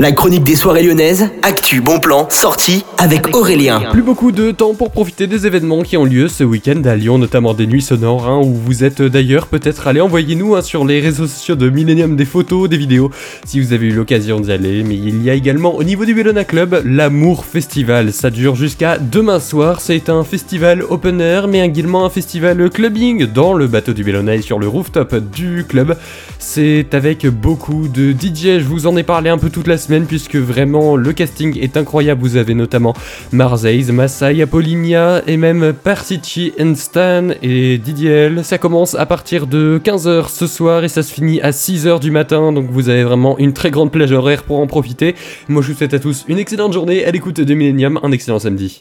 La chronique des soirées lyonnaises, actu, bon plan, sortie avec Aurélien. Plus beaucoup de temps pour profiter des événements qui ont lieu ce week-end à Lyon, notamment des nuits sonores, hein, où vous êtes d'ailleurs peut-être allé. Envoyez-nous hein, sur les réseaux sociaux de Millennium des photos, des vidéos, si vous avez eu l'occasion d'y aller. Mais il y a également au niveau du Bellona Club l'Amour Festival. Ça dure jusqu'à demain soir. C'est un festival open air, mais également un festival clubbing dans le bateau du Bellona et sur le rooftop du club. C'est avec beaucoup de DJ. Je vous en ai parlé un peu toute la semaine puisque vraiment le casting est incroyable. Vous avez notamment Marseille, Masai, Apollinia et même Persici, Stan et DDL. Ça commence à partir de 15h ce soir et ça se finit à 6h du matin. Donc vous avez vraiment une très grande plage horaire pour en profiter. Moi je vous souhaite à tous une excellente journée à l'écoute de Millennium. Un excellent samedi.